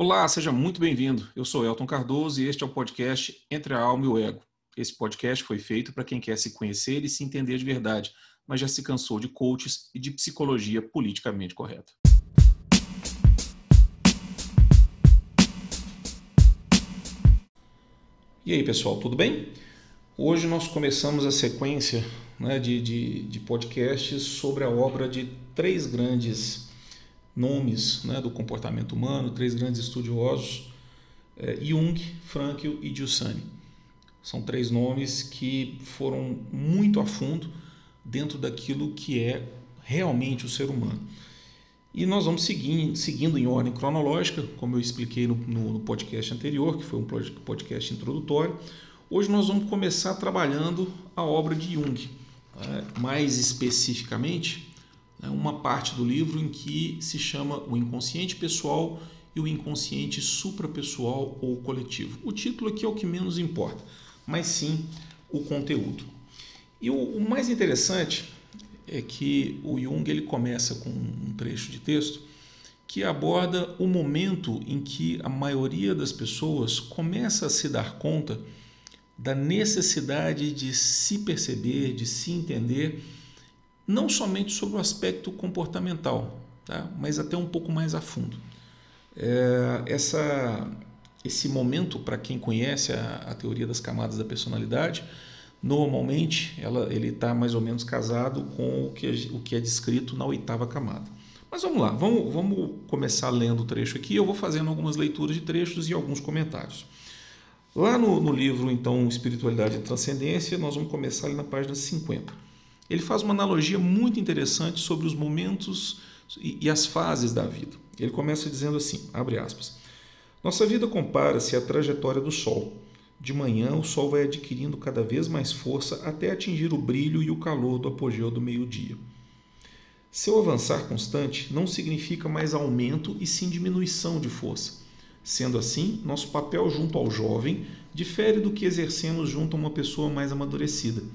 Olá, seja muito bem-vindo. Eu sou Elton Cardoso e este é o podcast Entre a Alma e o Ego. Esse podcast foi feito para quem quer se conhecer e se entender de verdade, mas já se cansou de coaches e de psicologia politicamente correta. E aí, pessoal, tudo bem? Hoje nós começamos a sequência né, de, de, de podcasts sobre a obra de três grandes nomes né, do comportamento humano, três grandes estudiosos, é, Jung, Frankl e Giussani. São três nomes que foram muito a fundo dentro daquilo que é realmente o ser humano. E nós vamos seguindo, seguindo em ordem cronológica, como eu expliquei no, no, podcast anterior, que foi um podcast introdutório. Hoje nós vamos começar trabalhando a obra de Jung. É, mais especificamente, né, uma parte do livro em que se chama o inconsciente pessoal e o inconsciente suprapessoal ou coletivo. O título aqui é o que menos importa, mas sim o conteúdo. E o, o mais interessante é que o Jung ele começa com um trecho de texto que aborda o momento em que a maioria das pessoas começa a se dar conta da necessidade de se perceber, de se entender não somente sobre o aspecto comportamental, tá? mas até um pouco mais a fundo. É, essa, esse momento, para quem conhece a, a, teoria das camadas da personalidade, normalmente ela, ele está mais ou menos casado com o que, o que é descrito na oitava camada. Mas vamos lá, vamos, vamos começar lendo o trecho aqui. Eu vou fazendo algumas leituras de trechos e alguns comentários. Lá no, no livro, então, Espiritualidade e Transcendência, nós vamos começar ali na página 50 ele faz uma analogia muito interessante sobre os momentos e as fases da vida. Ele começa dizendo assim, abre aspas, Nossa vida compara-se à trajetória do Sol. De manhã, o Sol vai adquirindo cada vez mais força até atingir o brilho e o calor do apogeu do meio-dia. Seu avançar constante não significa mais aumento e sim diminuição de força. Sendo assim, nosso papel junto ao jovem difere do que exercemos junto a uma pessoa mais amadurecida –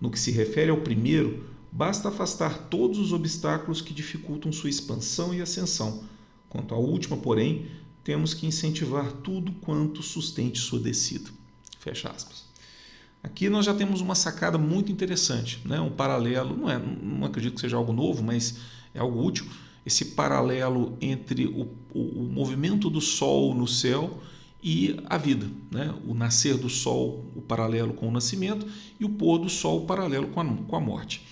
no que se refere ao primeiro, basta afastar todos os obstáculos que dificultam sua expansão e ascensão. Quanto à última, porém, temos que incentivar tudo quanto sustente sua descida. Fecha aspas. Aqui nós já temos uma sacada muito interessante, né? um paralelo, não, é, não acredito que seja algo novo, mas é algo útil, esse paralelo entre o, o, o movimento do Sol no céu e a vida, né? o nascer do sol, o paralelo com o nascimento, e o pôr do sol, o paralelo com a, com a morte.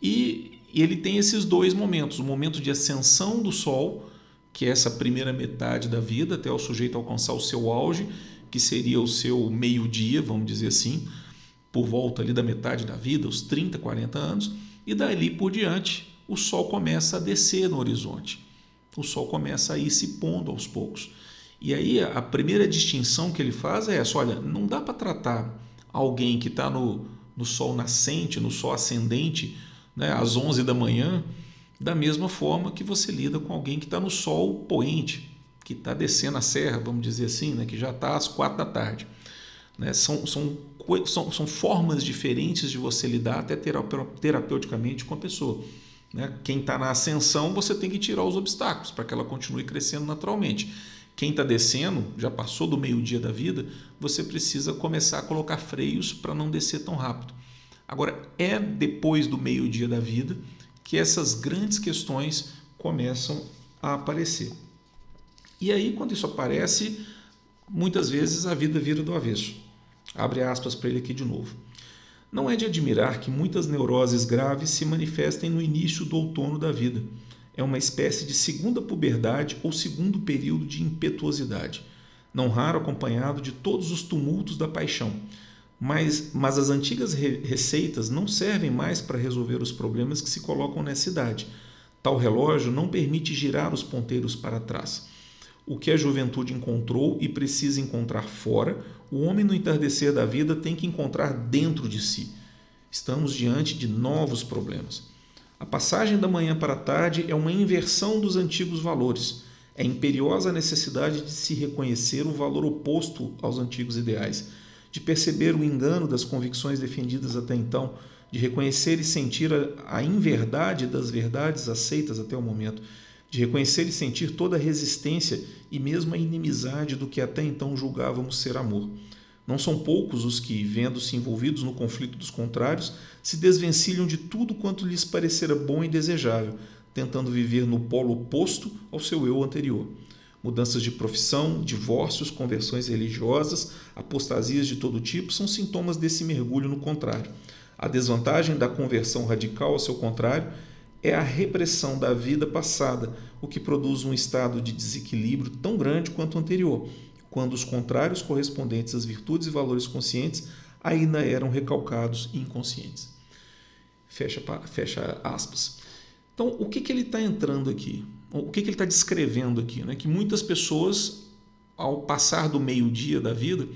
E, e ele tem esses dois momentos: o momento de ascensão do sol, que é essa primeira metade da vida, até o sujeito alcançar o seu auge, que seria o seu meio-dia, vamos dizer assim, por volta ali da metade da vida, os 30, 40 anos, e dali por diante o sol começa a descer no horizonte. O sol começa a ir se pondo aos poucos. E aí a primeira distinção que ele faz é essa: olha, não dá para tratar alguém que está no, no sol nascente, no sol ascendente, né, às 11 da manhã, da mesma forma que você lida com alguém que está no sol poente, que está descendo a serra, vamos dizer assim, né, que já está às quatro da tarde. Né? São, são, são, são formas diferentes de você lidar até terapeuticamente com a pessoa. Né? Quem está na ascensão, você tem que tirar os obstáculos para que ela continue crescendo naturalmente. Quem está descendo, já passou do meio-dia da vida, você precisa começar a colocar freios para não descer tão rápido. Agora, é depois do meio-dia da vida que essas grandes questões começam a aparecer. E aí, quando isso aparece, muitas vezes a vida vira do avesso. Abre aspas para ele aqui de novo. Não é de admirar que muitas neuroses graves se manifestem no início do outono da vida é uma espécie de segunda puberdade ou segundo período de impetuosidade, não raro acompanhado de todos os tumultos da paixão. Mas, mas as antigas re receitas não servem mais para resolver os problemas que se colocam nessa idade. Tal relógio não permite girar os ponteiros para trás. O que a juventude encontrou e precisa encontrar fora, o homem no entardecer da vida tem que encontrar dentro de si. Estamos diante de novos problemas. A passagem da manhã para a tarde é uma inversão dos antigos valores. É imperiosa a necessidade de se reconhecer o valor oposto aos antigos ideais, de perceber o engano das convicções defendidas até então, de reconhecer e sentir a, inverdade das verdades aceitas até o momento. de reconhecer e sentir toda a resistência e mesmo a inimizade do que até então julgávamos ser amor. Não são poucos os que, vendo-se envolvidos no conflito dos contrários, se desvencilham de tudo quanto lhes parecera bom e desejável, tentando viver no polo oposto ao seu eu anterior. Mudanças de profissão, divórcios, conversões religiosas, apostasias de todo tipo são sintomas desse mergulho no contrário. A desvantagem da conversão radical ao seu contrário é a repressão da vida passada, o que produz um estado de desequilíbrio tão grande quanto o anterior, quando os contrários correspondentes às virtudes e valores conscientes ainda eram recalcados e inconscientes. Fecha, fecha aspas. Então, o que, que ele está entrando aqui? O que, que ele está descrevendo aqui? Né? Que muitas pessoas, ao passar do meio-dia da vida,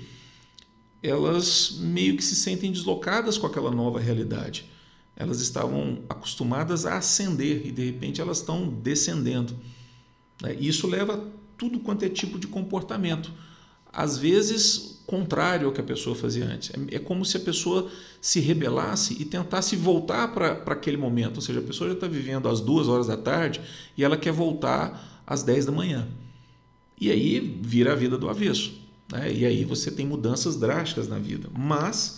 elas meio que se sentem deslocadas com aquela nova realidade elas estavam acostumadas a ascender e de repente elas estão descendendo. Né? Isso leva tudo quanto é tipo de comportamento. Às vezes, contrário ao que a pessoa fazia antes. É, é como se a pessoa se rebelasse e tentasse voltar para aquele momento. Ou seja, a pessoa já está vivendo às duas horas da tarde e ela quer voltar às dez da manhã. E aí vira a vida do avesso. Né? E aí você tem mudanças drásticas na vida. Mas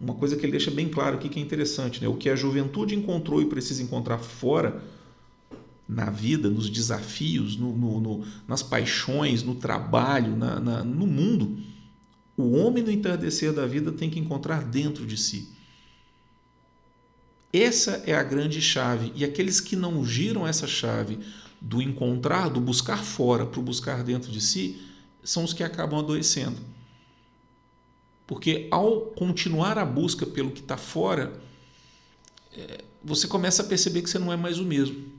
uma coisa que ele deixa bem claro aqui que é interessante, né? O que a juventude encontrou e precisa encontrar fora na vida, nos desafios, no, no, no, nas paixões, no trabalho, na, na, no mundo, o homem no entardecer da vida tem que encontrar dentro de si. Essa é a grande chave. E aqueles que não giram essa chave do encontrar, do buscar fora para o buscar dentro de si, são os que acabam adoecendo. Porque ao continuar a busca pelo que está fora, é, você começa a perceber que você não é mais o mesmo.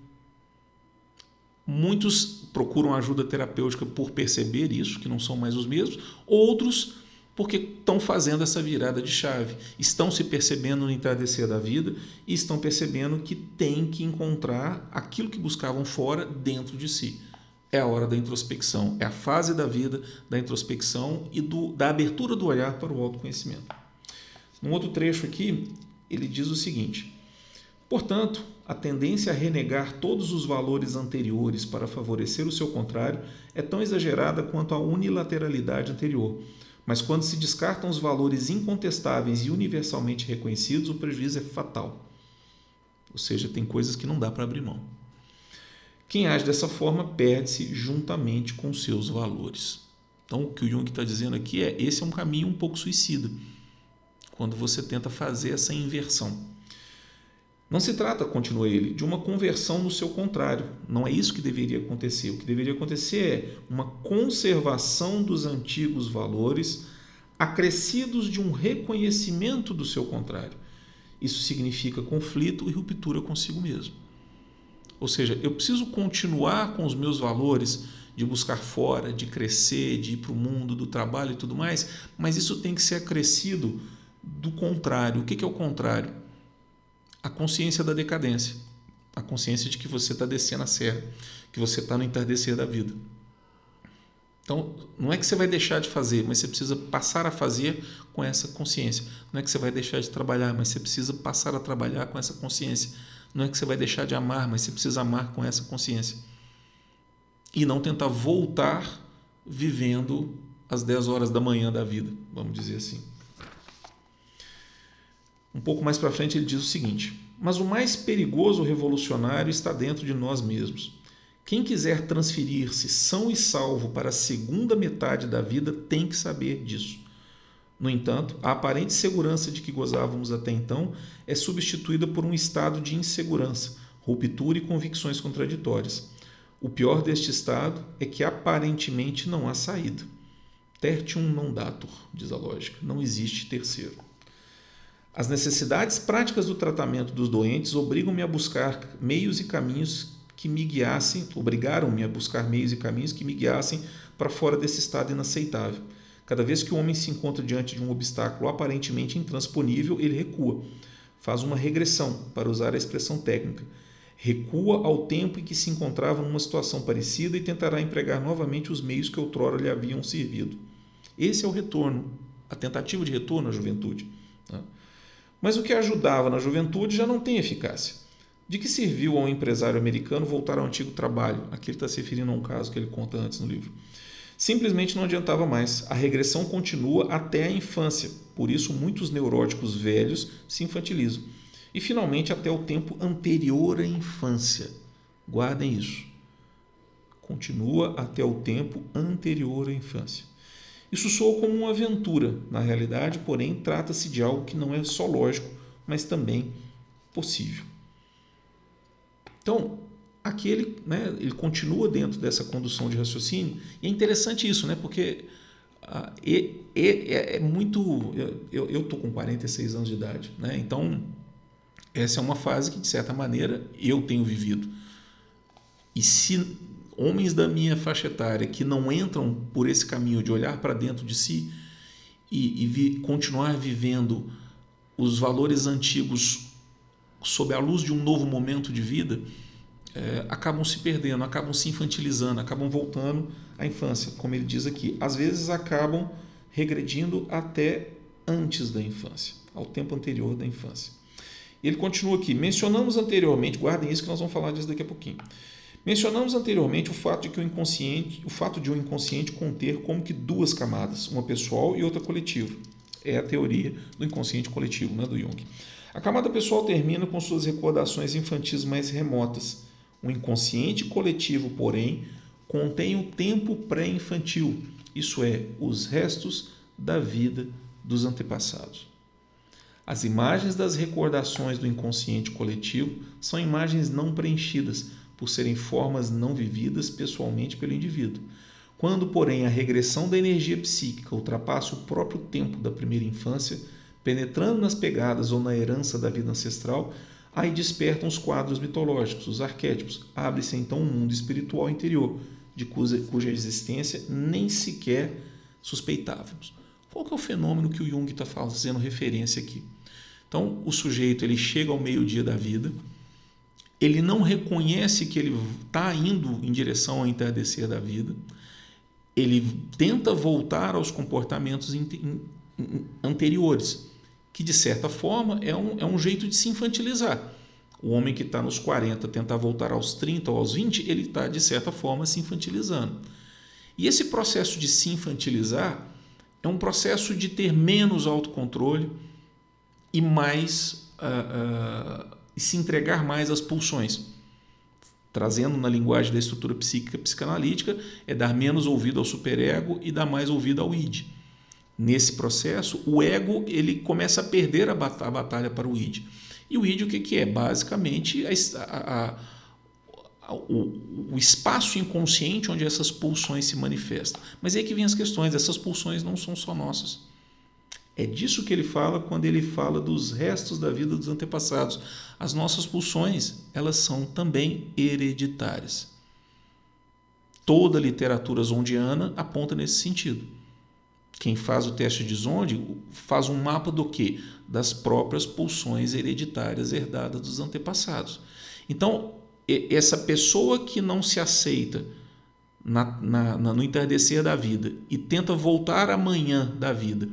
Muitos procuram ajuda terapêutica por perceber isso, que não são mais os mesmos, outros porque estão fazendo essa virada de chave, estão se percebendo no entardecer da vida e estão percebendo que tem que encontrar aquilo que buscavam fora dentro de si. É a hora da introspecção, é a fase da vida da introspecção e do, da abertura do olhar para o autoconhecimento. Num outro trecho aqui, ele diz o seguinte: Portanto, a tendência a renegar todos os valores anteriores para favorecer o seu contrário é tão exagerada quanto a unilateralidade anterior. Mas quando se descartam os valores incontestáveis e universalmente reconhecidos, o prejuízo é fatal. Ou seja, tem coisas que não dá para abrir mão. Quem age dessa forma perde-se juntamente com seus valores. Então, o que o Jung está dizendo aqui é: esse é um caminho um pouco suicida, quando você tenta fazer essa inversão. Não se trata, continua ele, de uma conversão no seu contrário. Não é isso que deveria acontecer. O que deveria acontecer é uma conservação dos antigos valores, acrescidos de um reconhecimento do seu contrário. Isso significa conflito e ruptura consigo mesmo. Ou seja, eu preciso continuar com os meus valores de buscar fora, de crescer, de ir para o mundo do trabalho e tudo mais, mas isso tem que ser acrescido do contrário. O que é o contrário? A consciência da decadência, a consciência de que você está descendo a serra, que você está no entardecer da vida. Então, não é que você vai deixar de fazer, mas você precisa passar a fazer com essa consciência. Não é que você vai deixar de trabalhar, mas você precisa passar a trabalhar com essa consciência não é que você vai deixar de amar, mas você precisa amar com essa consciência. E não tentar voltar vivendo às 10 horas da manhã da vida, vamos dizer assim. Um pouco mais para frente ele diz o seguinte: Mas o mais perigoso revolucionário está dentro de nós mesmos. Quem quiser transferir-se são e salvo para a segunda metade da vida tem que saber disso. No entanto, a aparente segurança de que gozávamos até então é substituída por um estado de insegurança, ruptura e convicções contraditórias. O pior deste estado é que aparentemente não há saída. Tertium non datur, diz a lógica, não existe terceiro. As necessidades práticas do tratamento dos doentes obrigam-me a buscar meios e caminhos que me guiassem, obrigaram-me a buscar meios e caminhos que me guiassem para fora desse estado inaceitável. Cada vez que o homem se encontra diante de um obstáculo aparentemente intransponível, ele recua. Faz uma regressão, para usar a expressão técnica. Recua ao tempo em que se encontrava numa situação parecida e tentará empregar novamente os meios que outrora lhe haviam servido. Esse é o retorno, a tentativa de retorno à juventude. Né? Mas o que ajudava na juventude já não tem eficácia. De que serviu ao empresário americano voltar ao antigo trabalho? Aqui ele está se referindo a um caso que ele conta antes no livro. Simplesmente não adiantava mais. A regressão continua até a infância. Por isso, muitos neuróticos velhos se infantilizam. E, finalmente, até o tempo anterior à infância. Guardem isso. Continua até o tempo anterior à infância. Isso soa como uma aventura. Na realidade, porém, trata-se de algo que não é só lógico, mas também possível. Então, aqui ele, né, ele continua dentro dessa condução de raciocínio. E é interessante isso, né, porque ah, é, é, é, muito. Eu estou com 46 anos de idade, né, então essa é uma fase que, de certa maneira, eu tenho vivido. E se homens da minha faixa etária que não entram por esse caminho de olhar para dentro de si e, e vi, continuar vivendo os valores antigos sob a luz de um novo momento de vida, é, acabam se perdendo, acabam se infantilizando, acabam voltando à infância, como ele diz aqui. Às vezes acabam regredindo até antes da infância, ao tempo anterior da infância. Ele continua aqui. Mencionamos anteriormente, guardem isso que nós vamos falar disso daqui a pouquinho. Mencionamos anteriormente o fato de que o inconsciente, o fato de o inconsciente conter como que duas camadas, uma pessoal e outra coletiva. É a teoria do inconsciente coletivo, né, do Jung. A camada pessoal termina com suas recordações infantis mais remotas, o inconsciente coletivo, porém, contém o tempo pré-infantil, isso é, os restos da vida dos antepassados. As imagens das recordações do inconsciente coletivo são imagens não preenchidas, por serem formas não vividas pessoalmente pelo indivíduo. Quando, porém, a regressão da energia psíquica ultrapassa o próprio tempo da primeira infância, penetrando nas pegadas ou na herança da vida ancestral, Aí despertam os quadros mitológicos, os arquétipos. Abre-se então um mundo espiritual interior, de cuja, cuja existência nem sequer suspeitávamos. Qual é o fenômeno que o Jung está fazendo referência aqui? Então, o sujeito ele chega ao meio-dia da vida, ele não reconhece que ele está indo em direção ao entardecer da vida, ele tenta voltar aos comportamentos anteriores que de certa forma é um, é um jeito de se infantilizar. O homem que está nos 40 tentar voltar aos 30 ou aos 20, ele está de certa forma se infantilizando. E esse processo de se infantilizar é um processo de ter menos autocontrole e mais uh, uh, se entregar mais às pulsões. Trazendo na linguagem da estrutura psíquica psicanalítica, é dar menos ouvido ao superego e dar mais ouvido ao id. Nesse processo, o ego ele começa a perder a batalha para o id. E o id o que, é? Basicamente a, a, a, o, o, espaço inconsciente onde essas pulsões se manifestam. Mas é aí que vem as questões, essas pulsões não são só nossas. É disso que ele fala quando ele fala dos restos da vida dos antepassados. As nossas pulsões, elas são também hereditárias. Toda a literatura zondiana aponta nesse sentido. Quem faz o teste de Zonde faz um mapa do que? Das próprias pulsões hereditárias herdadas dos antepassados. Então, essa pessoa que não se aceita na, na, no entardecer da vida e tenta voltar amanhã da vida,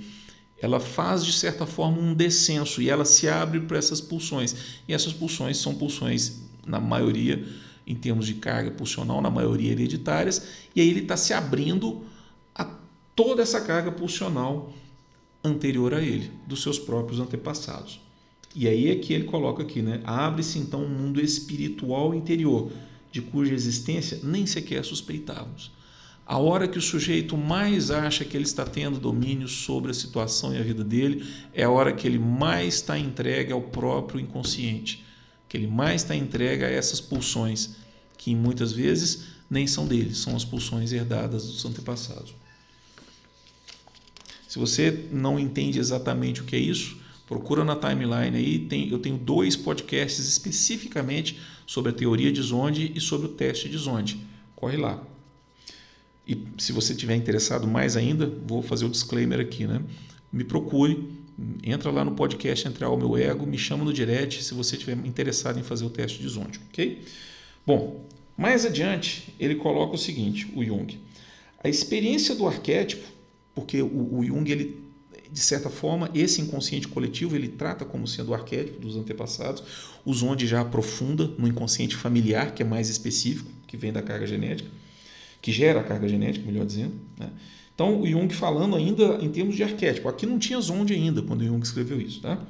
ela faz de certa forma um descenso e ela se abre para essas pulsões. E essas pulsões são pulsões, na maioria, em termos de carga pulsional, na maioria hereditárias, e aí ele está se abrindo toda essa carga pulsional anterior a ele, dos seus próprios antepassados. E aí é que ele coloca aqui, né? Abre-se então um mundo espiritual interior, de cuja existência nem sequer suspeitávamos. A hora que o sujeito mais acha que ele está tendo domínio sobre a situação e a vida dele, é a hora que ele mais está entregue ao próprio inconsciente, que ele mais está entregue a essas pulsões, que muitas vezes nem são dele, são as pulsões herdadas dos antepassados. Se você não entende exatamente o que é isso, procura na timeline aí. Tem, eu tenho dois podcasts especificamente sobre a teoria de Zonde e sobre o teste de Zonde. Corre lá. E se você tiver interessado mais ainda, vou fazer o disclaimer aqui, né? Me procure, entra lá no podcast Entrar ao Meu Ego, me chama no direct se você estiver interessado em fazer o teste de Zonde, ok? Bom, mais adiante ele coloca o seguinte, o Jung. A experiência do arquétipo porque o, o Jung ele de certa forma, esse inconsciente coletivo ele trata como sendo o arquétipo dos antepassados, o Zonde já aprofunda no inconsciente familiar, que é mais específico, que vem da carga genética, que gera a carga genética, melhor dizendo. Né? Então, o Jung falando ainda em termos de arquétipo. Aqui não tinha Zonde ainda quando Jung escreveu isso. Tá?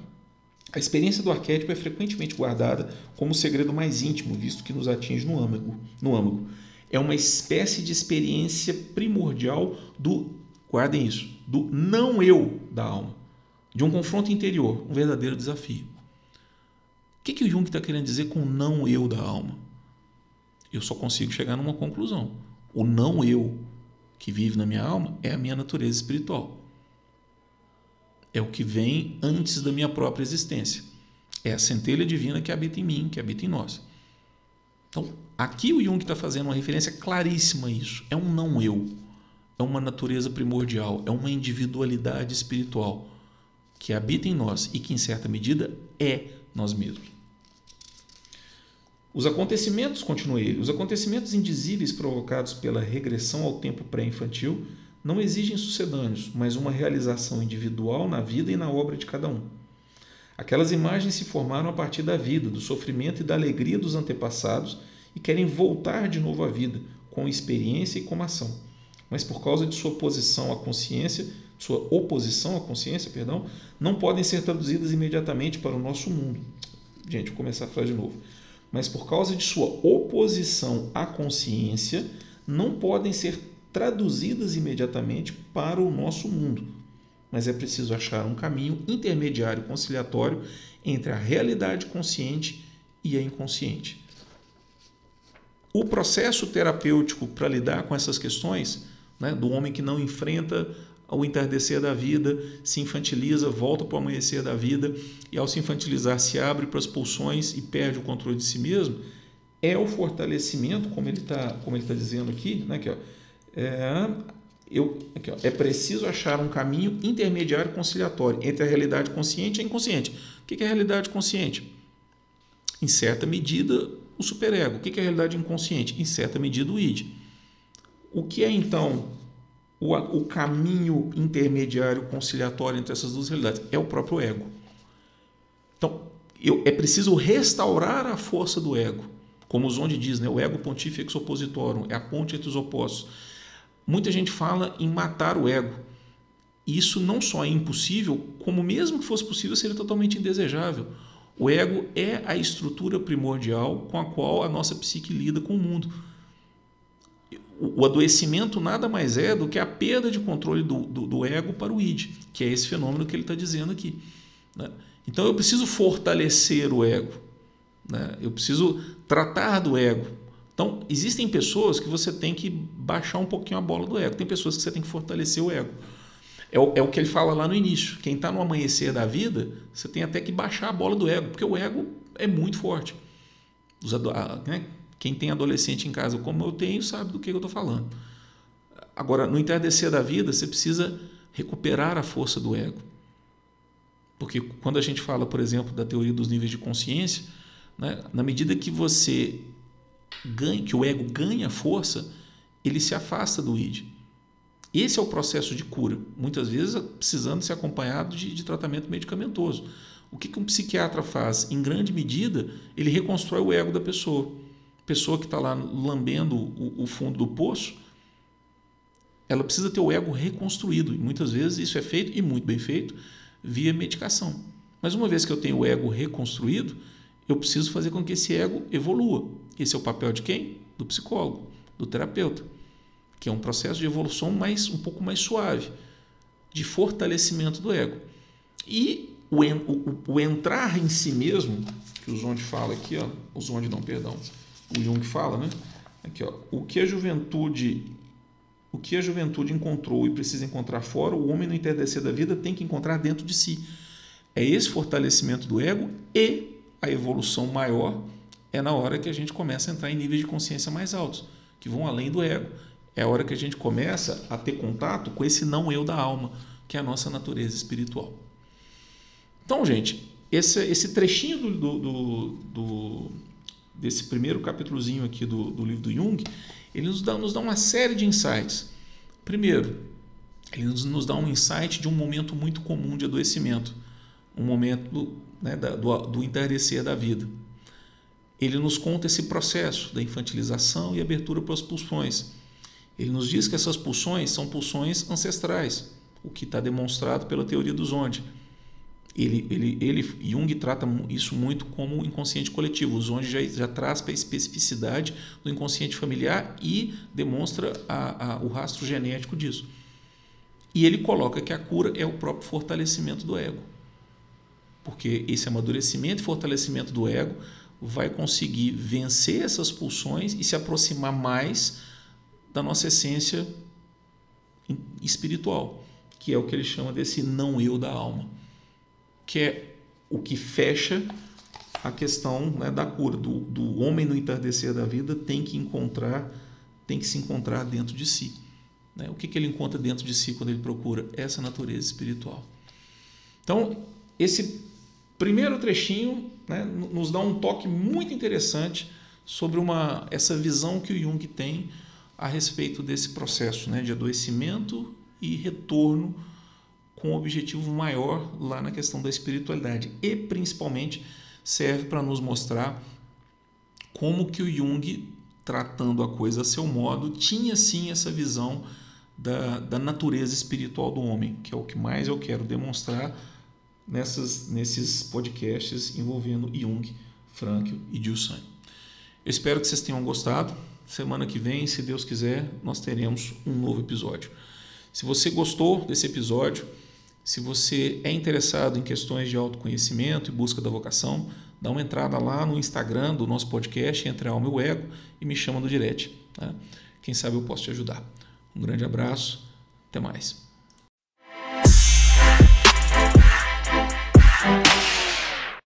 A experiência do arquétipo é frequentemente guardada como o segredo mais íntimo, visto que nos atinge no âmago. No âmago. É uma espécie de experiência primordial do, guardem isso, do não eu da alma, de um confronto interior, um verdadeiro desafio. O que, que o Jung está querendo dizer com não eu da alma? Eu só consigo chegar numa conclusão. O não eu que vive na minha alma é a minha natureza espiritual é o que vem antes da minha própria existência. É a centelha divina que habita em mim, que habita em nós. Então, aqui o Jung está fazendo uma referência claríssima a isso. É um não eu. É uma natureza primordial. É uma individualidade espiritual que habita em nós e que, em certa medida, é nós mesmos. Os acontecimentos, continua ele, os acontecimentos indizíveis provocados pela regressão ao tempo pré-infantil não exigem sucedâneos, mas uma realização individual na vida e na obra de cada um. Aquelas imagens se formaram a partir da vida, do sofrimento e da alegria dos antepassados e querem voltar de novo à vida, com experiência e com ação. Mas por causa de sua oposição à consciência, sua oposição à consciência, perdão, não podem ser traduzidas imediatamente para o nosso mundo. Gente, vou começar a falar de novo. Mas por causa de sua oposição à consciência, não podem ser traduzidas imediatamente para o nosso mundo. Mas é preciso achar um caminho intermediário conciliatório entre a realidade consciente e a inconsciente. O processo terapêutico para lidar com essas questões, né, do homem que não enfrenta o entardecer da vida, se infantiliza, volta para o amanhecer da vida e, ao se infantilizar, se abre para as pulsões e perde o controle de si mesmo, é o fortalecimento, como ele está tá dizendo aqui, né, que, ó, é, eu, aqui, ó, é preciso achar um caminho intermediário conciliatório entre a realidade consciente e a inconsciente. O que é a realidade consciente? Em certa medida, o superego. O que é a realidade inconsciente? Em certa medida, o id. O que é então o, o caminho intermediário conciliatório entre essas duas realidades? É o próprio ego. Então, eu, é preciso restaurar a força do ego. Como o Zonde diz, né? o ego pontifex oppositorum, é a ponte entre os opostos Muita gente fala em matar o ego. Isso não só é impossível, como mesmo que fosse possível, seria totalmente indesejável. O ego é a estrutura primordial com a qual a nossa psique lida com o mundo. O adoecimento nada mais é do que a perda de controle do, do, do ego para o id, que é esse fenômeno que ele está dizendo aqui. Né? Então eu preciso fortalecer o ego, né? eu preciso tratar do ego, então, existem pessoas que você tem que baixar um pouquinho a bola do ego, tem pessoas que você tem que fortalecer o ego. É o, é o que ele fala lá no início. Quem está no amanhecer da vida, você tem até que baixar a bola do ego, porque o ego é muito forte. Os, né? Quem tem adolescente em casa, como eu tenho, sabe do que eu estou falando. Agora, no entardecer da vida, você precisa recuperar a força do ego. Porque quando a gente fala, por exemplo, da teoria dos níveis de consciência, né, na medida que você ganha, que o ego ganha força, ele se afasta do id. Esse é o processo de cura, muitas vezes precisando ser acompanhado de, de tratamento medicamentoso. O que, que um psiquiatra faz? Em grande medida, ele reconstrói o ego da pessoa. Pessoa que está lá lambendo o, o fundo do poço, ela precisa ter o ego reconstruído. E muitas vezes isso é feito, e muito bem feito, via medicação. Mas uma vez que eu tenho o ego reconstruído, eu preciso fazer com que esse ego evolua. Esse é o papel de quem? Do psicólogo, do terapeuta, que é um processo de evolução mais um pouco mais suave, de fortalecimento do ego. E o, o, o entrar em si mesmo, que o Zonde fala aqui, ó, o Zonde não, perdão, o Jung fala, né? Aqui, ó, o que a juventude o que a juventude encontrou e precisa encontrar fora, o homem no entardecer da vida tem que encontrar dentro de si. É esse fortalecimento do ego e a evolução maior é na hora que a gente começa a entrar em níveis de consciência mais altos, que vão além do ego. É a hora que a gente começa a ter contato com esse não eu da alma, que é a nossa natureza espiritual. Então, gente, esse, esse trechinho do, do, do, do desse primeiro capítulozinho aqui do, do livro do Jung, ele nos dá, nos dá uma série de insights. Primeiro, ele nos, nos dá um insight de um momento muito comum de adoecimento, um momento né, da, do, do entardecer da vida. Ele nos conta esse processo da infantilização e abertura para as pulsões. Ele nos diz que essas pulsões são pulsões ancestrais, o que está demonstrado pela teoria do Zonde. Ele, ele, ele, Jung trata isso muito como inconsciente coletivo. O Zonde já, já traz para a especificidade do inconsciente familiar e demonstra a, a, o rastro genético disso. E ele coloca que a cura é o próprio fortalecimento do ego. Porque esse amadurecimento e fortalecimento do ego vai conseguir vencer essas pulsões e se aproximar mais da nossa essência espiritual, que é o que ele chama desse não eu da alma, que é o que fecha a questão né, da cura do, do homem no entardecer da vida tem que encontrar tem que se encontrar dentro de si né? O que, que ele encontra dentro de si quando ele procura essa natureza espiritual? Então, esse primeiro trechinho né, nos dá um toque muito interessante sobre uma, essa visão que o Jung tem a respeito desse processo né, de adoecimento e retorno com um objetivo maior lá na questão da espiritualidade e principalmente serve para nos mostrar como que o Jung tratando a coisa a seu modo tinha sim essa visão da, da natureza espiritual do homem, que é o que mais eu quero demonstrar nessas, nesses podcasts envolvendo Jung, Frankl e Gilson. Eu espero que vocês tenham gostado. Semana que vem, se Deus quiser, nós teremos um novo episódio. Se você gostou desse episódio, se você é interessado em questões de autoconhecimento e busca da vocação, dá uma entrada lá no Instagram do nosso podcast, Entre Alma e o Ego, e me chama no direct. Tá? Quem sabe eu posso te ajudar. Um grande abraço, até mais.